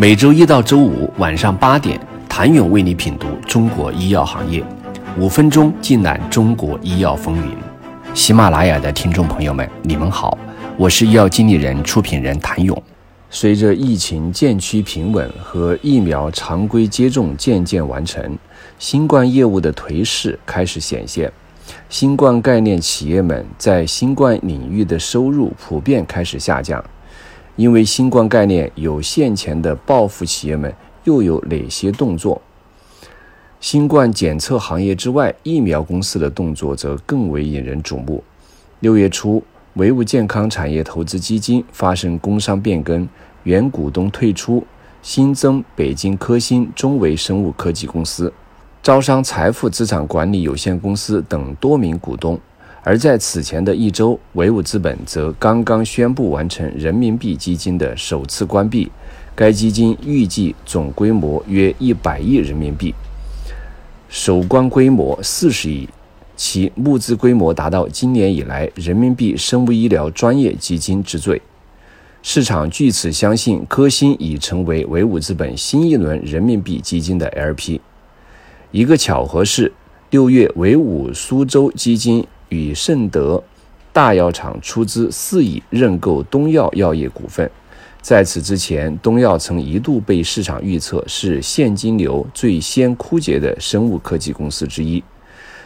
每周一到周五晚上八点，谭勇为你品读中国医药行业，五分钟尽览中国医药风云。喜马拉雅的听众朋友们，你们好，我是医药经理人、出品人谭勇。随着疫情渐趋平稳和疫苗常规接种渐渐完成，新冠业务的颓势开始显现。新冠概念企业们在新冠领域的收入普遍开始下降。因为新冠概念有现钱的报复企业们又有哪些动作？新冠检测行业之外，疫苗公司的动作则更为引人瞩目。六月初，维物健康产业投资基金发生工商变更，原股东退出，新增北京科兴中维生物科技公司、招商财富资产管理有限公司等多名股东。而在此前的一周，唯武资本则刚刚宣布完成人民币基金的首次关闭。该基金预计总规模约一百亿人民币，首关规模四十亿，其募资规模达到今年以来人民币生物医疗专业基金之最。市场据此相信，科兴已成为唯武资本新一轮人民币基金的 LP。一个巧合是，六月唯武苏州基金。与盛德大药厂出资四亿认购东药药业股份。在此之前，东药曾一度被市场预测是现金流最先枯竭的生物科技公司之一。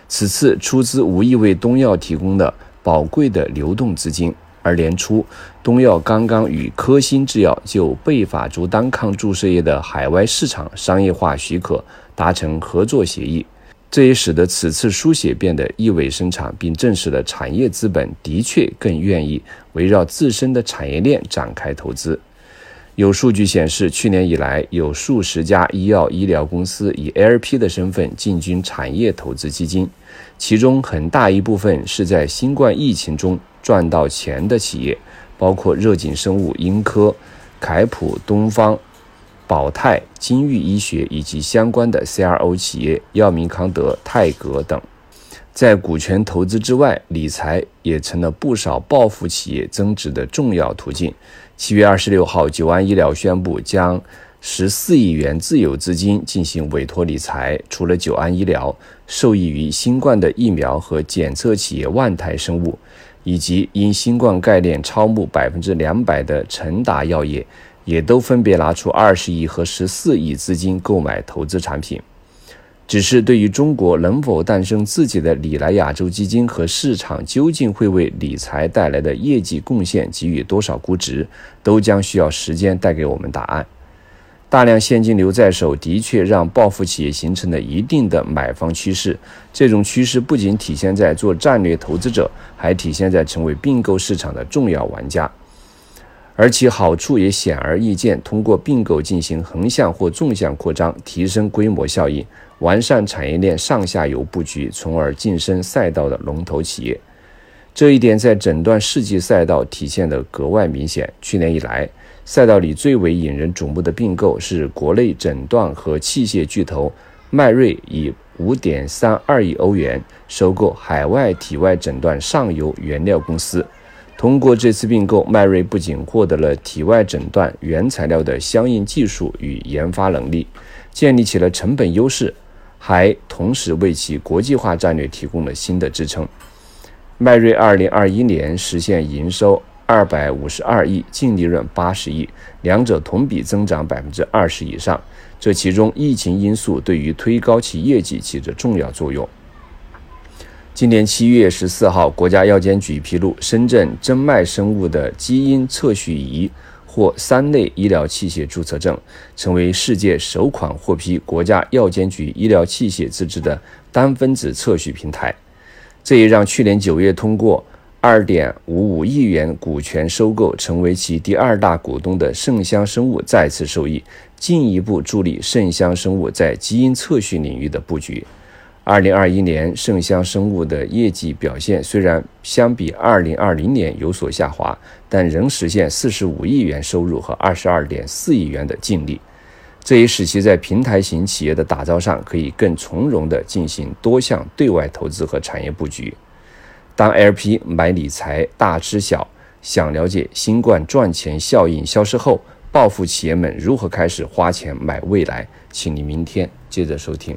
此次出资无疑为东药提供了宝贵的流动资金。而年初，东药刚刚与科兴制药就贝法珠单抗注射液的海外市场商业化许可达成合作协议。这也使得此次书写变得意味深长，并证实了产业资本的确更愿意围绕自身的产业链展开投资。有数据显示，去年以来有数十家医药医疗公司以 LP 的身份进军产业投资基金，其中很大一部分是在新冠疫情中赚到钱的企业，包括热景生物、英科、凯普、东方。宝泰、金域医学以及相关的 CRO 企业，药明康德、泰格等，在股权投资之外，理财也成了不少报复企业增值的重要途径。七月二十六号，九安医疗宣布将十四亿元自有资金进行委托理财，除了九安医疗受益于新冠的疫苗和检测企业万泰生物，以及因新冠概念超募百分之两百的成达药业。也都分别拿出二十亿和十四亿资金购买投资产品，只是对于中国能否诞生自己的理来亚洲基金和市场究竟会为理财带来的业绩贡献给予多少估值，都将需要时间带给我们答案。大量现金流在手，的确让报复企业形成了一定的买方趋势。这种趋势不仅体现在做战略投资者，还体现在成为并购市场的重要玩家。而其好处也显而易见，通过并购进行横向或纵向扩张，提升规模效应，完善产业链上下游布局，从而晋升赛道的龙头企业。这一点在整段世纪赛道体现得格外明显。去年以来，赛道里最为引人瞩目的并购是国内诊断和器械巨头迈瑞以五点三二亿欧元收购海外体外诊断上游原料公司。通过这次并购，迈瑞不仅获得了体外诊断原材料的相应技术与研发能力，建立起了成本优势，还同时为其国际化战略提供了新的支撑。迈瑞2021年实现营收252亿，净利润80亿，两者同比增长20%以上。这其中，疫情因素对于推高其业绩起着重要作用。今年七月十四号，国家药监局披露，深圳真脉生物的基因测序仪获三类医疗器械注册证，成为世界首款获批国家药监局医疗器械资质的单分子测序平台。这也让去年九月通过二点五五亿元股权收购，成为其第二大股东的圣香生物再次受益，进一步助力圣香生物在基因测序领域的布局。二零二一年，圣香生物的业绩表现虽然相比二零二零年有所下滑，但仍实现四十五亿元收入和二十二点四亿元的净利。这也使其在平台型企业的打造上可以更从容地进行多项对外投资和产业布局。当 LP 买理财大吃小，想了解新冠赚钱效应消失后，暴富企业们如何开始花钱买未来，请你明天接着收听。